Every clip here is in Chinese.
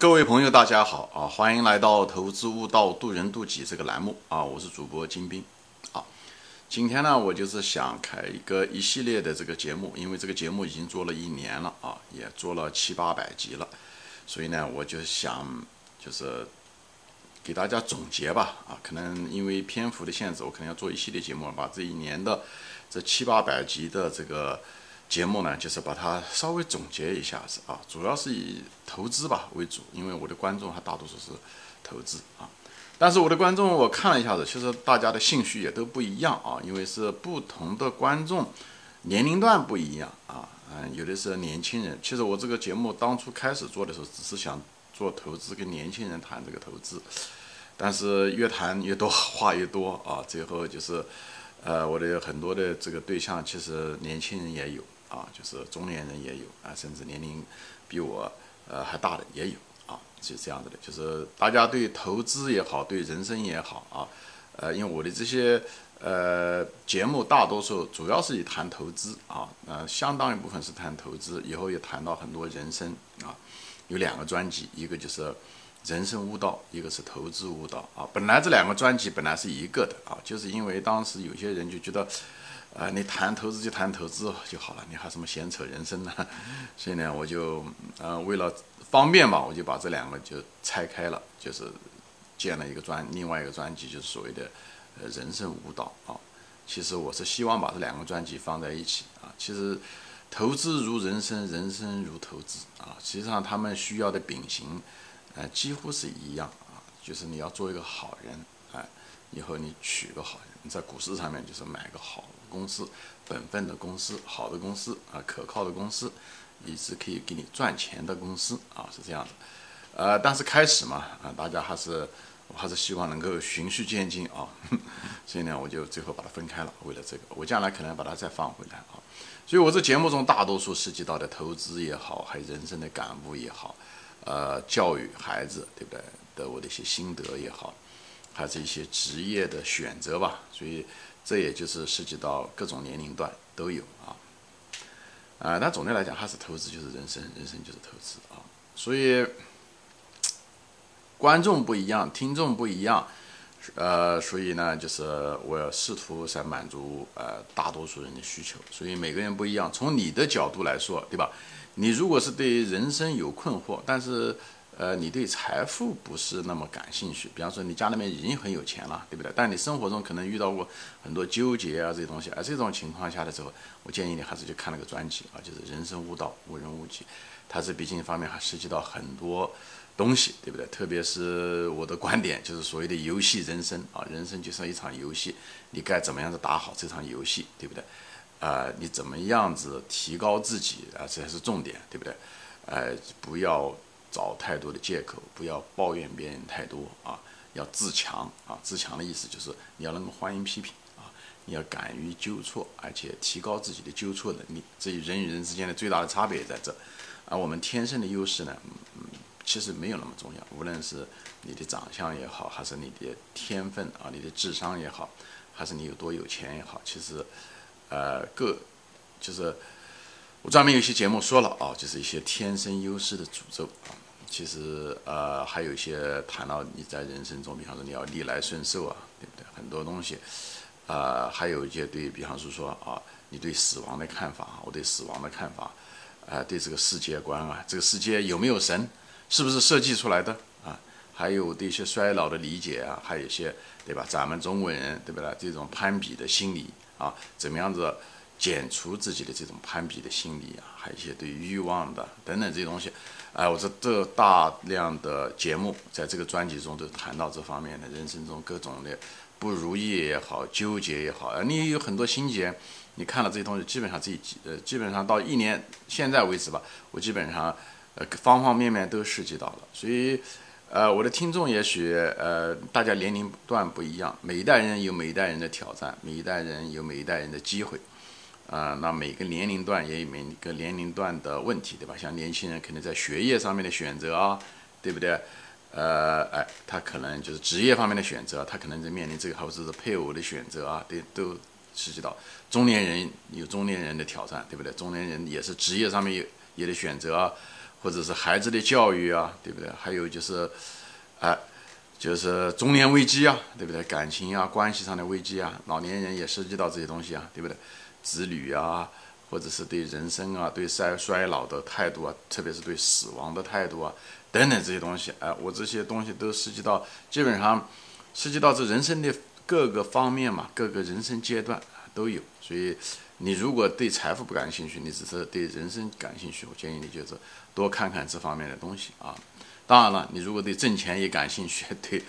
各位朋友，大家好啊！欢迎来到《投资悟道，渡人渡己》这个栏目啊！我是主播金兵啊。今天呢，我就是想开一个一系列的这个节目，因为这个节目已经做了一年了啊，也做了七八百集了，所以呢，我就想就是给大家总结吧啊。可能因为篇幅的限制，我可能要做一系列节目，把这一年的这七八百集的这个。节目呢，就是把它稍微总结一下子啊，主要是以投资吧为主，因为我的观众还大多数是投资啊。但是我的观众我看了一下子，其实大家的兴趣也都不一样啊，因为是不同的观众，年龄段不一样啊。嗯，有的是年轻人。其实我这个节目当初开始做的时候，只是想做投资，跟年轻人谈这个投资。但是越谈越多话越多啊，最后就是，呃，我的很多的这个对象其实年轻人也有。啊，就是中年人也有啊，甚至年龄比我呃还大的也有啊，是这样子的。就是大家对投资也好，对人生也好啊，呃，因为我的这些呃节目大多数主要是以谈投资啊，呃，相当一部分是谈投资，以后也谈到很多人生啊。有两个专辑，一个就是人生悟道，一个是投资悟道啊。本来这两个专辑本来是一个的啊，就是因为当时有些人就觉得。啊，你谈投资就谈投资就好了，你还什么闲扯人生呢？所以呢，我就呃为了方便嘛，我就把这两个就拆开了，就是建了一个专，另外一个专辑就是所谓的呃人生舞蹈啊。其实我是希望把这两个专辑放在一起啊。其实投资如人生，人生如投资啊。实际上他们需要的秉行呃几乎是一样啊，就是你要做一个好人，以后你娶个好，你在股市上面就是买个好。公司，本分的公司，好的公司啊，可靠的公司，一直可以给你赚钱的公司啊，是这样的。呃，但是开始嘛，啊，大家还是，我还是希望能够循序渐进啊。所以呢，我就最后把它分开了。为了这个，我将来可能把它再放回来啊。所以我这节目中大多数涉及到的投资也好，还有人生的感悟也好，呃，教育孩子对不对的我的一些心得也好，还是一些职业的选择吧。所以。这也就是涉及到各种年龄段都有啊，啊，但总的来讲还是投资就是人生，人生就是投资啊，所以观众不一样，听众不一样，呃，所以呢，就是我要试图在满足呃大多数人的需求，所以每个人不一样。从你的角度来说，对吧？你如果是对人生有困惑，但是。呃，你对财富不是那么感兴趣，比方说你家里面已经很有钱了，对不对？但你生活中可能遇到过很多纠结啊这些东西，而这种情况下的时候，我建议你还是去看那个专辑啊，就是《人生悟道，悟人悟己》，它是毕竟方面还涉及到很多东西，对不对？特别是我的观点，就是所谓的游戏人生啊，人生就是一场游戏，你该怎么样子打好这场游戏，对不对？啊，你怎么样子提高自己啊，这才是重点，对不对？呃，不要。找太多的借口，不要抱怨别人太多啊！要自强啊！自强的意思就是你要能够欢迎批评啊！你要敢于纠错，而且提高自己的纠错能力。这人与人之间的最大的差别也在这。而我们天生的优势呢，嗯，其实没有那么重要。无论是你的长相也好，还是你的天分啊，你的智商也好，还是你有多有钱也好，其实，呃，各就是。我专门有些节目说了啊，就是一些天生优势的诅咒啊。其实呃，还有一些谈到你在人生中，比方说你要逆来顺受啊，对不对？很多东西，呃，还有一些对比方说说啊，你对死亡的看法，我对死亡的看法，呃，对这个世界观啊，这个世界有没有神，是不是设计出来的啊？还有对一些衰老的理解啊，还有一些对吧？咱们中国人对不对？这种攀比的心理啊，怎么样子？减除自己的这种攀比的心理啊，还有一些对欲望的等等这些东西，哎，我这这大量的节目在这个专辑中都谈到这方面的人生中各种的不如意也好，纠结也好，你有很多心结，你看了这些东西，基本上自己呃，基本上到一年现在为止吧，我基本上呃方方面面都涉及到了，所以呃，我的听众也许呃，大家年龄段不一样，每一代人有每一代人的挑战，每一代人有每一代人的机会。啊，那每个年龄段也有每个年龄段的问题，对吧？像年轻人肯定在学业上面的选择啊，对不对？呃，哎，他可能就是职业方面的选择，他可能在面临这个，或者是配偶的选择啊，对，都涉及到中年人有中年人的挑战，对不对？中年人也是职业上面有也得选择啊，或者是孩子的教育啊，对不对？还有就是，哎，就是中年危机啊，对不对？感情啊，关系上的危机啊，老年人也涉及到这些东西啊，对不对？子女啊，或者是对人生啊、对衰衰老的态度啊，特别是对死亡的态度啊，等等这些东西，哎，我这些东西都涉及到，基本上涉及到这人生的各个方面嘛，各个人生阶段都有。所以，你如果对财富不感兴趣，你只是对人生感兴趣，我建议你就是多看看这方面的东西啊。当然了，你如果对挣钱也感兴趣，对。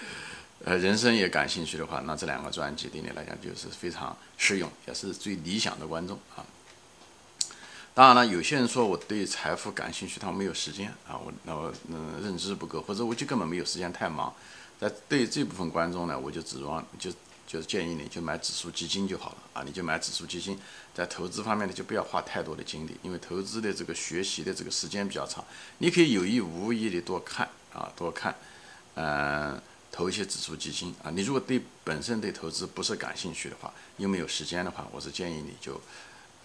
呃，人生也感兴趣的话，那这两个专辑对你来讲就是非常适用，也是最理想的观众啊。当然了，有些人说我对财富感兴趣，他没有时间啊，我那我嗯认知不够，或者我就根本没有时间，太忙。在对这部分观众呢，我就指望就就是建议你就买指数基金就好了啊，你就买指数基金，在投资方面呢就不要花太多的精力，因为投资的这个学习的这个时间比较长，你可以有意无意的多看啊，多看，嗯。投一些指数基金啊，你如果对本身对投资不是感兴趣的话，又没有时间的话，我是建议你就，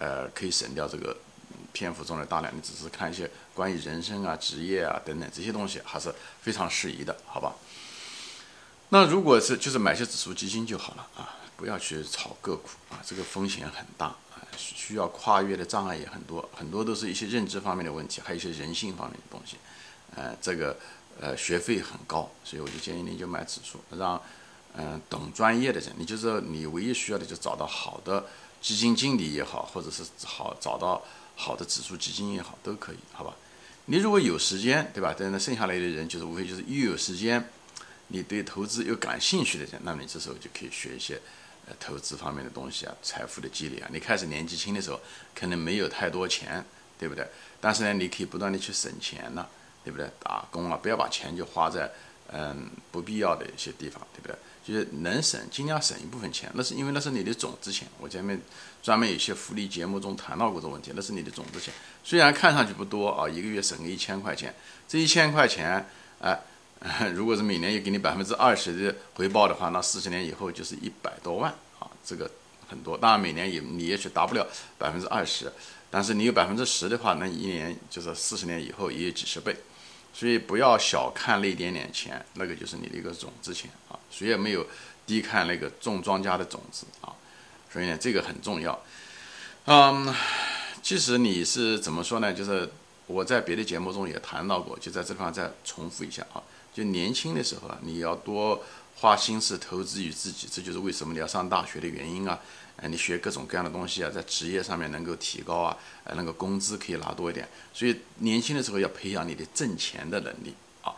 呃，可以省掉这个篇幅中的大量，你只是看一些关于人生啊、职业啊等等这些东西，还是非常适宜的，好吧？那如果是就是买些指数基金就好了啊，不要去炒个股啊，这个风险很大啊，需要跨越的障碍也很多，很多都是一些认知方面的问题，还有一些人性方面的东西，呃，这个。呃，学费很高，所以我就建议你就买指数，让嗯懂专业的人，你就是你唯一需要的就找到好的基金经理也好，或者是好找到好的指数基金也好，都可以，好吧？你如果有时间，对吧？等那剩下来的人就是无非就是又有时间，你对投资又感兴趣的人，那你这时候就可以学一些呃投资方面的东西啊，财富的积累啊。你开始年纪轻的时候可能没有太多钱，对不对？但是呢，你可以不断的去省钱呢。对不对？打工啊，不要把钱就花在嗯不必要的一些地方，对不对？就是能省尽量省一部分钱，那是因为那是你的种子钱。我前面专门有些福利节目中谈到过这个问题，那是你的种子钱。虽然看上去不多啊，一个月省个一千块钱，这一千块钱，哎，如果是每年也给你百分之二十的回报的话，那四十年以后就是一百多万啊，这个很多。当然每年也你也许达不了百分之二十，但是你有百分之十的话，那一年就是四十年以后也有几十倍。所以不要小看那一点点钱，那个就是你的一个种子钱啊。谁也没有低看那个种庄稼的种子啊。所以呢，这个很重要。嗯，其实你是怎么说呢？就是我在别的节目中也谈到过，就在这地方再重复一下啊。就年轻的时候啊，你要多花心思投资于自己，这就是为什么你要上大学的原因啊。哎，你学各种各样的东西啊，在职业上面能够提高啊，呃，那个工资可以拿多一点。所以年轻的时候要培养你的挣钱的能力啊。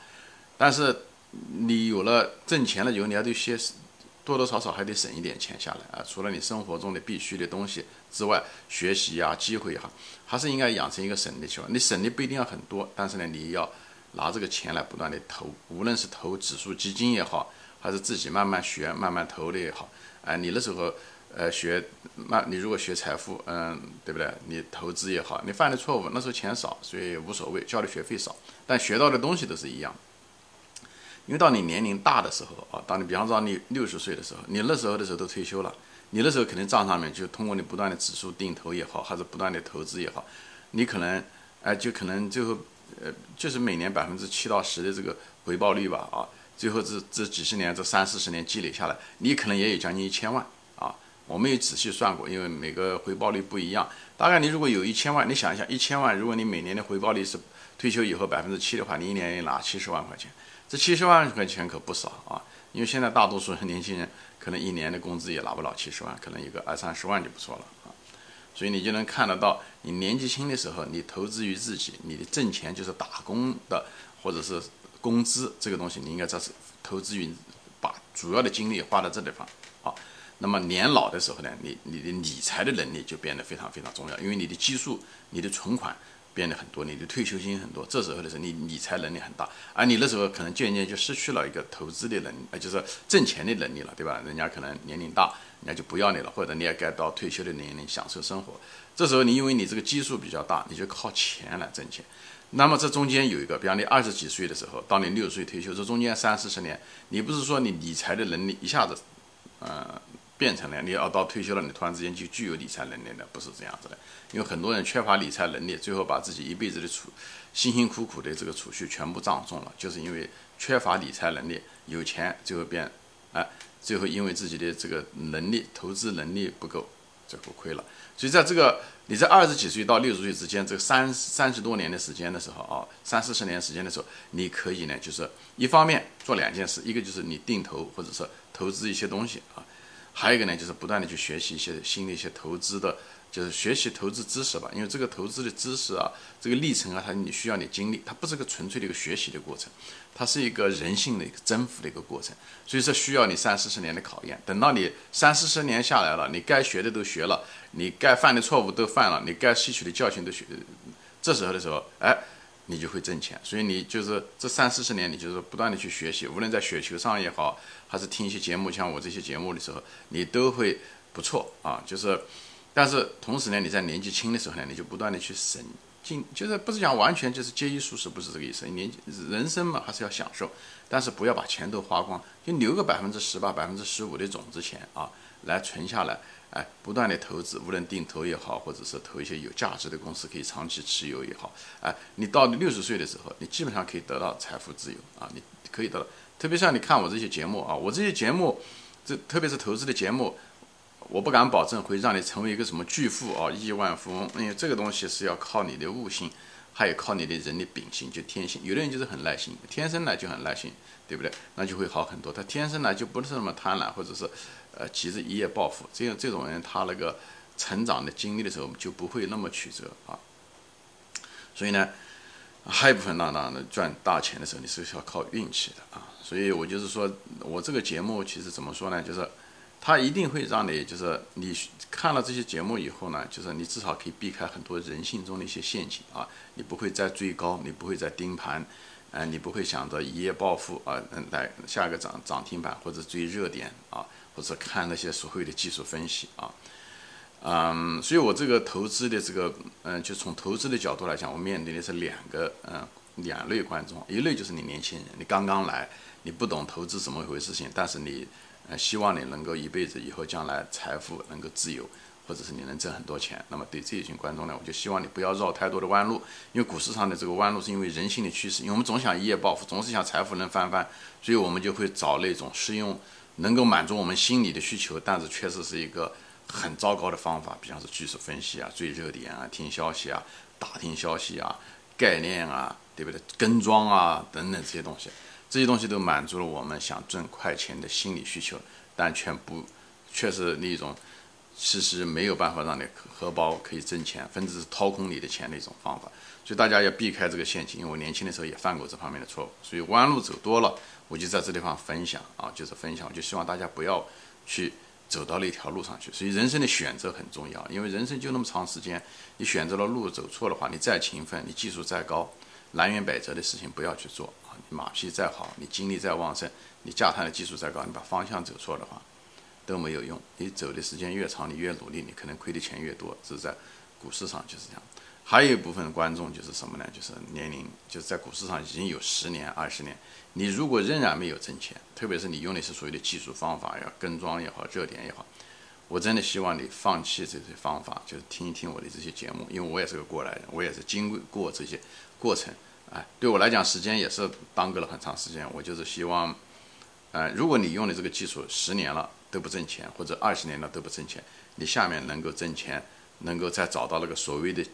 但是你有了挣钱了以后，你要对些多多少少还得省一点钱下来啊。除了你生活中的必须的东西之外，学习呀、机会哈，还是应该养成一个省的习惯。你省的不一定要很多，但是呢，你要拿这个钱来不断的投，无论是投指数基金也好，还是自己慢慢学、慢慢投的也好，哎，你那时候。呃，学那，你如果学财富，嗯，对不对？你投资也好，你犯的错误，那时候钱少，所以无所谓，交的学费少，但学到的东西都是一样。因为到你年龄大的时候啊，当你比方说你六十岁的时候，你那时候的时候都退休了，你那时候肯定账上面就通过你不断的指数定投也好，还是不断的投资也好，你可能哎，就可能最后呃，就是每年百分之七到十的这个回报率吧，啊，最后这这几十年这三四十年积累下来，你可能也有将近一千万。我没有仔细算过，因为每个回报率不一样。大概你如果有一千万，你想一下，一千万，如果你每年的回报率是退休以后百分之七的话，你一年也拿七十万块钱，这七十万块钱可不少啊。因为现在大多数年轻人可能一年的工资也拿不了七十万，可能有个二三十万就不错了啊。所以你就能看得到，你年纪轻的时候，你投资于自己，你的挣钱就是打工的或者是工资这个东西，你应该这是投资于把主要的精力花在这地方啊。那么年老的时候呢，你你的理财的能力就变得非常非常重要，因为你的基数、你的存款变得很多，你的退休金很多，这时候的时候你理财能力很大，而你那时候可能渐渐就失去了一个投资的能，呃，就是挣钱的能力了，对吧？人家可能年龄大，人家就不要你了，或者你也该到退休的年龄享受生活。这时候你因为你这个基数比较大，你就靠钱来挣钱。那么这中间有一个，比方你二十几岁的时候，到你六十岁退休，这中间三四十年，你不是说你理财的能力一下子，呃。变成了你要到退休了，你突然之间就具有理财能力了，不是这样子的。因为很多人缺乏理财能力，最后把自己一辈子的储辛辛苦苦的这个储蓄全部葬送了，就是因为缺乏理财能力，有钱最后变，哎，最后因为自己的这个能力投资能力不够，最后亏了。所以在这个你在二十几岁到六十岁之间，这个三三十多年的时间的时候啊，三四十年时间的时候，你可以呢，就是一方面做两件事，一个就是你定投或者是投资一些东西啊，还有一个呢，就是不断的去学习一些新的一些投资的。就是学习投资知识吧，因为这个投资的知识啊，这个历程啊，它你需要你经历，它不是个纯粹的一个学习的过程，它是一个人性的一个征服的一个过程，所以说需要你三四十年的考验。等到你三四十年下来了，你该学的都学了，你该犯的错误都犯了，你该吸取的教训都学，这时候的时候，哎，你就会挣钱。所以你就是这三四十年，你就是不断的去学习，无论在雪球上也好，还是听一些节目，像我这些节目的时候，你都会不错啊，就是。但是同时呢，你在年纪轻的时候呢，你就不断的去省进，就是不是讲完全就是节衣缩食，不是这个意思。年纪人生嘛，还是要享受，但是不要把钱都花光，就留个百分之十吧，百分之十五的种子钱啊，来存下来，哎，不断的投资，无论定投也好，或者是投一些有价值的公司，可以长期持有也好，哎，你到六十岁的时候，你基本上可以得到财富自由啊，你可以得到。特别像你看我这些节目啊，我这些节目，这特别是投资的节目。我不敢保证会让你成为一个什么巨富啊，亿万富翁，因为这个东西是要靠你的悟性，还有靠你的人的秉性，就天性。有的人就是很耐心，天生来就很耐心，对不对？那就会好很多。他天生来就不是那么贪婪，或者是呃急着一夜暴富。这样这种人，他那个成长的经历的时候就不会那么曲折啊。所以呢，还有一部分那，那赚大钱的时候，你是要靠运气的啊。所以我就是说我这个节目其实怎么说呢，就是。它一定会让你，就是你看了这些节目以后呢，就是你至少可以避开很多人性中的一些陷阱啊，你不会再追高，你不会再盯盘，呃，你不会想着一夜暴富啊，来下一个涨涨停板或者追热点啊，或者看那些所谓的技术分析啊，嗯，所以我这个投资的这个，嗯，就从投资的角度来讲，我面临的是两个，嗯，两类观众，一类就是你年轻人，你刚刚来，你不懂投资怎么回事情，但是你。呃，希望你能够一辈子以后将来财富能够自由，或者是你能挣很多钱。那么对这一群观众呢，我就希望你不要绕太多的弯路，因为股市上的这个弯路是因为人性的趋势，因为我们总想一夜暴富，总是想财富能翻番，所以我们就会找那种适用能够满足我们心理的需求，但是确实是一个很糟糕的方法，比方说技术分析啊、追热点啊、听消息啊、打听消息啊、概念啊，对不对？跟庄啊等等这些东西。这些东西都满足了我们想挣快钱的心理需求，但全不，却是那种，其实没有办法让你荷包可以挣钱，甚至是掏空你的钱的一种方法。所以大家要避开这个陷阱，因为我年轻的时候也犯过这方面的错误。所以弯路走多了，我就在这地方分享啊，就是分享，就希望大家不要去走到那条路上去。所以人生的选择很重要，因为人生就那么长时间，你选择了路走错的话，你再勤奋，你技术再高，南辕北辙的事情不要去做。马匹再好，你精力再旺盛，你驾探的技术再高，你把方向走错的话，都没有用。你走的时间越长，你越努力，你可能亏的钱越多。这是在股市上就是这样。还有一部分观众就是什么呢？就是年龄，就是在股市上已经有十年、二十年，你如果仍然没有挣钱，特别是你用的是所谓的技术方法呀，跟庄也好，热点也好，我真的希望你放弃这些方法，就是听一听我的这些节目，因为我也是个过来人，我也是经过这些过程。哎，对我来讲，时间也是耽搁了很长时间。我就是希望，呃，如果你用的这个技术十年了都不挣钱，或者二十年了都不挣钱，你下面能够挣钱，能够再找到那个所谓的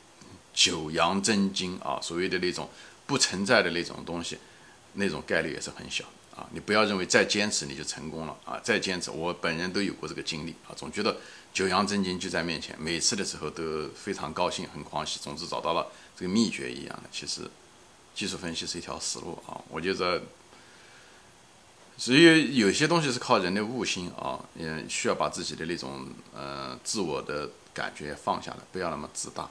九阳真经啊，所谓的那种不存在的那种东西，那种概率也是很小啊。你不要认为再坚持你就成功了啊，再坚持，我本人都有过这个经历啊，总觉得九阳真经就在面前，每次的时候都非常高兴，很狂喜，总之找到了这个秘诀一样的，其实。技术分析是一条死路啊，我觉得，所以有些东西是靠人的悟性啊，也需要把自己的那种呃自我的感觉放下来，不要那么自大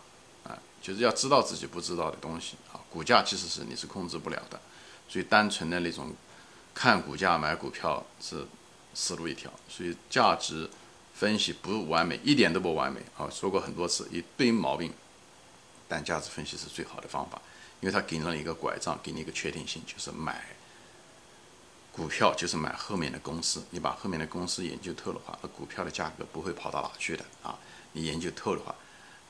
啊，就是要知道自己不知道的东西啊。股价其实是你是控制不了的，所以单纯的那种看股价买股票是死路一条。所以价值分析不完美，一点都不完美啊，说过很多次，一堆毛病，但价值分析是最好的方法。因为它给了一个拐杖，给你一个确定性，就是买股票就是买后面的公司，你把后面的公司研究透的话，那股票的价格不会跑到哪去的啊。你研究透的话，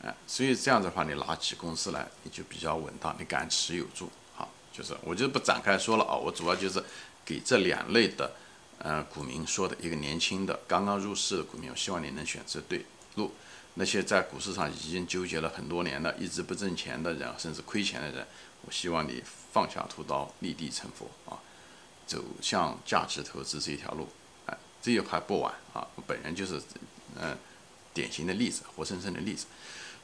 哎，所以这样子的话，你拿起公司来，你就比较稳当，你敢持有住。好，就是我就不展开说了啊，我主要就是给这两类的呃股民说的一个年轻的刚刚入市的股民，我希望你能选择对路。那些在股市上已经纠结了很多年的、一直不挣钱的人，甚至亏钱的人，我希望你放下屠刀，立地成佛啊，走向价值投资这一条路，哎，这还不晚啊！我本人就是，嗯，典型的例子，活生生的例子。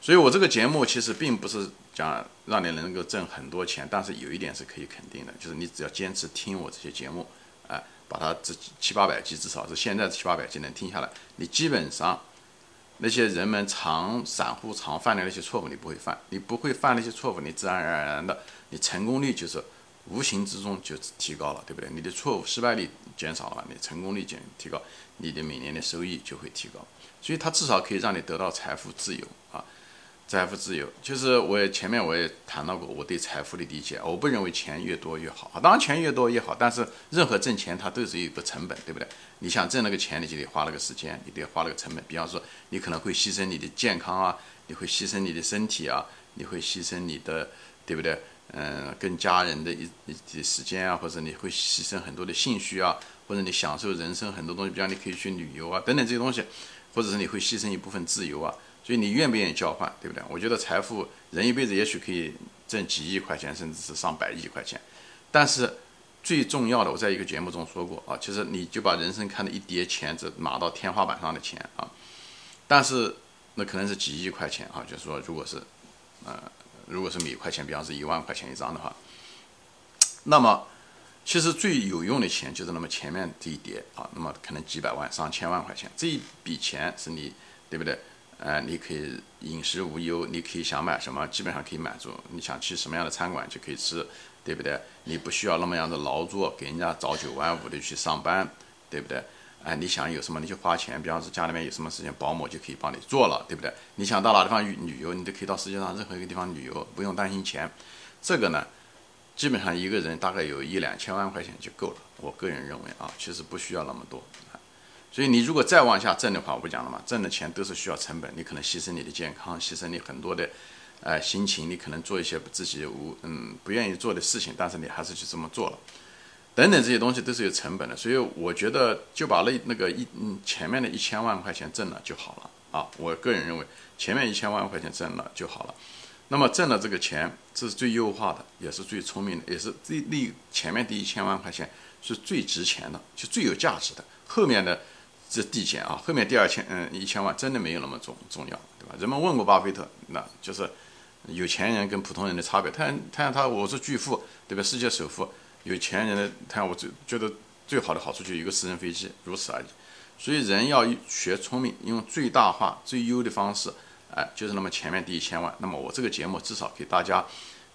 所以我这个节目其实并不是讲让你能够挣很多钱，但是有一点是可以肯定的，就是你只要坚持听我这些节目，哎，把它这七八百集，至少是现在七八百集能听下来，你基本上。那些人们常散户常犯的那些错误，你不会犯，你不会犯那些错误，你自然而然的，你成功率就是无形之中就提高了，对不对？你的错误失败率减少了，你成功率减提高，你的每年的收益就会提高，所以它至少可以让你得到财富自由。财富自由，就是我也前面我也谈到过我对财富的理解，我不认为钱越多越好，当然钱越多越好，但是任何挣钱它都是有一个成本，对不对？你想挣那个钱，你就得花那个时间，你得花那个成本。比方说，你可能会牺牲你的健康啊，你会牺牲你的身体啊，你会牺牲你的，对不对？嗯，跟家人的一一些时间啊，或者你会牺牲很多的兴趣啊，或者你享受人生很多东西，比方你可以去旅游啊，等等这些东西，或者是你会牺牲一部分自由啊。所以你愿不愿意交换，对不对？我觉得财富，人一辈子也许可以挣几亿块钱，甚至是上百亿块钱。但是最重要的，我在一个节目中说过啊，其实你就把人生看的一叠钱，这拿到天花板上的钱啊。但是那可能是几亿块钱啊，就是说，如果是呃，如果是每块钱，比方是一万块钱一张的话，那么其实最有用的钱就是那么前面这一叠啊，那么可能几百万、上千万块钱，这一笔钱是你，对不对？呃，你可以饮食无忧，你可以想买什么，基本上可以满足。你想去什么样的餐馆就可以吃，对不对？你不需要那么样的劳作，给人家早九晚五的去上班，对不对？哎，你想有什么你就花钱，比方说家里面有什么事情，保姆就可以帮你做了，对不对？你想到哪地方旅旅游，你都可以到世界上任何一个地方旅游，不用担心钱。这个呢，基本上一个人大概有一两千万块钱就够了。我个人认为啊，其实不需要那么多。所以你如果再往下挣的话，我不讲了嘛，挣的钱都是需要成本，你可能牺牲你的健康，牺牲你很多的，呃，心情，你可能做一些自己无嗯不愿意做的事情，但是你还是去这么做了，等等这些东西都是有成本的。所以我觉得就把那那个一嗯前面的一千万块钱挣了就好了啊，我个人认为前面一千万块钱挣了就好了。那么挣了这个钱，这是最优化的，也是最聪明的，也是最利前面第一千万块钱是最值钱的，就最有价值的，后面的。这递减啊，后面第二千嗯一千万真的没有那么重重要，对吧？人们问过巴菲特，那就是有钱人跟普通人的差别。他他他我是巨富，对吧？世界首富，有钱人的他我最觉得最好的好处就一个私人飞机，如此而已。所以人要学聪明，用最大化最优的方式，哎，就是那么前面第一千万。那么我这个节目至少给大家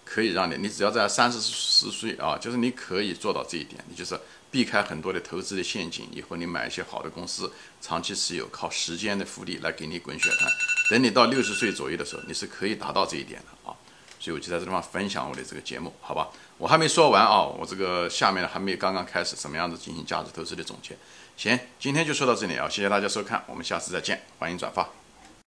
可以让你，你只要在三十四岁啊，就是你可以做到这一点，你就是。避开很多的投资的陷阱，以后你买一些好的公司，长期持有，靠时间的复利来给你滚雪团。等你到六十岁左右的时候，你是可以达到这一点的啊。所以我就在这地方分享我的这个节目，好吧？我还没说完啊，我这个下面还没有刚刚开始，什么样子进行价值投资的总结？行，今天就说到这里啊，谢谢大家收看，我们下次再见，欢迎转发。